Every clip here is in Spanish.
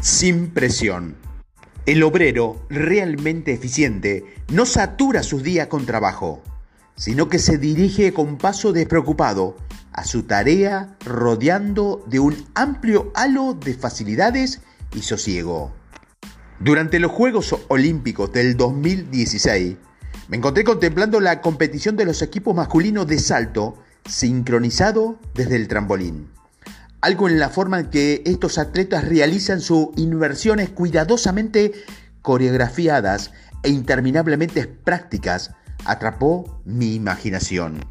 sin presión. El obrero realmente eficiente no satura sus días con trabajo, sino que se dirige con paso despreocupado a su tarea rodeando de un amplio halo de facilidades y sosiego. Durante los Juegos Olímpicos del 2016, me encontré contemplando la competición de los equipos masculinos de salto sincronizado desde el trampolín algo en la forma en que estos atletas realizan sus inversiones cuidadosamente coreografiadas e interminablemente prácticas, atrapó mi imaginación.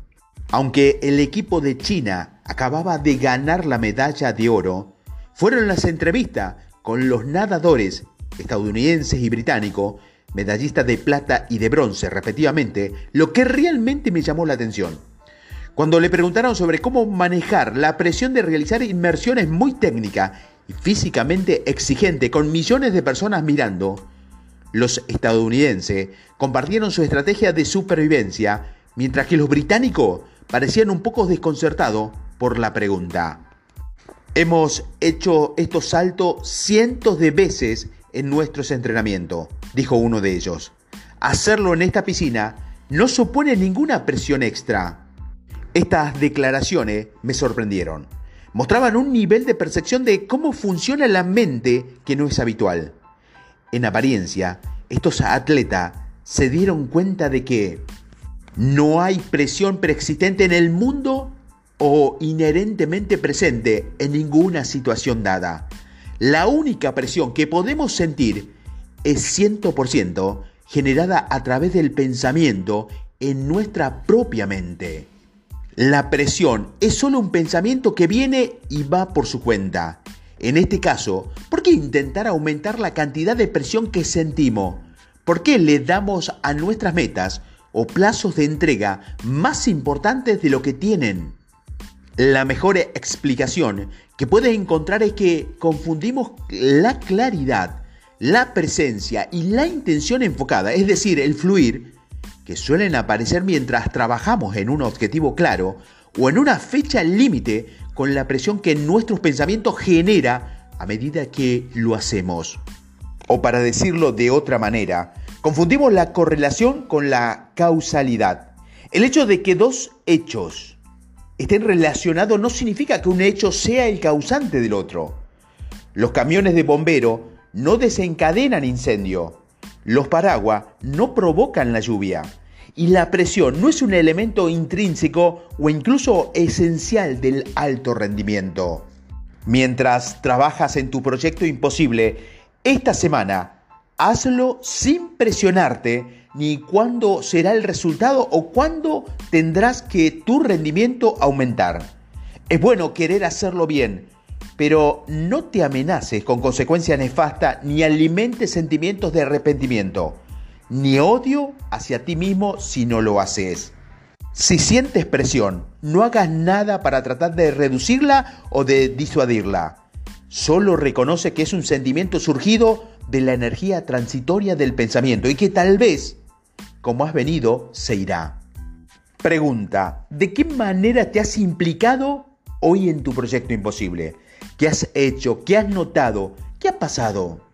Aunque el equipo de China acababa de ganar la medalla de oro, fueron las entrevistas con los nadadores estadounidenses y británicos, medallistas de plata y de bronce respectivamente, lo que realmente me llamó la atención. Cuando le preguntaron sobre cómo manejar la presión de realizar inmersiones muy técnicas y físicamente exigente con millones de personas mirando, los estadounidenses compartieron su estrategia de supervivencia, mientras que los británicos parecían un poco desconcertados por la pregunta. Hemos hecho estos saltos cientos de veces en nuestros entrenamientos, dijo uno de ellos. Hacerlo en esta piscina no supone ninguna presión extra. Estas declaraciones me sorprendieron. Mostraban un nivel de percepción de cómo funciona la mente que no es habitual. En apariencia, estos atletas se dieron cuenta de que no hay presión preexistente en el mundo o inherentemente presente en ninguna situación dada. La única presión que podemos sentir es 100% generada a través del pensamiento en nuestra propia mente. La presión es solo un pensamiento que viene y va por su cuenta. En este caso, ¿por qué intentar aumentar la cantidad de presión que sentimos? ¿Por qué le damos a nuestras metas o plazos de entrega más importantes de lo que tienen? La mejor explicación que puedes encontrar es que confundimos la claridad, la presencia y la intención enfocada, es decir, el fluir, que suelen aparecer mientras trabajamos en un objetivo claro o en una fecha límite con la presión que nuestros pensamientos genera a medida que lo hacemos. O para decirlo de otra manera, confundimos la correlación con la causalidad. El hecho de que dos hechos estén relacionados no significa que un hecho sea el causante del otro. Los camiones de bombero no desencadenan incendio. Los paraguas no provocan la lluvia y la presión no es un elemento intrínseco o incluso esencial del alto rendimiento. Mientras trabajas en tu proyecto imposible, esta semana hazlo sin presionarte ni cuándo será el resultado o cuándo tendrás que tu rendimiento aumentar. Es bueno querer hacerlo bien, pero no te amenaces con consecuencias nefastas ni alimentes sentimientos de arrepentimiento ni odio hacia ti mismo si no lo haces. Si sientes presión, no hagas nada para tratar de reducirla o de disuadirla. Solo reconoce que es un sentimiento surgido de la energía transitoria del pensamiento y que tal vez, como has venido, se irá. Pregunta, ¿de qué manera te has implicado hoy en tu proyecto imposible? ¿Qué has hecho? ¿Qué has notado? ¿Qué ha pasado?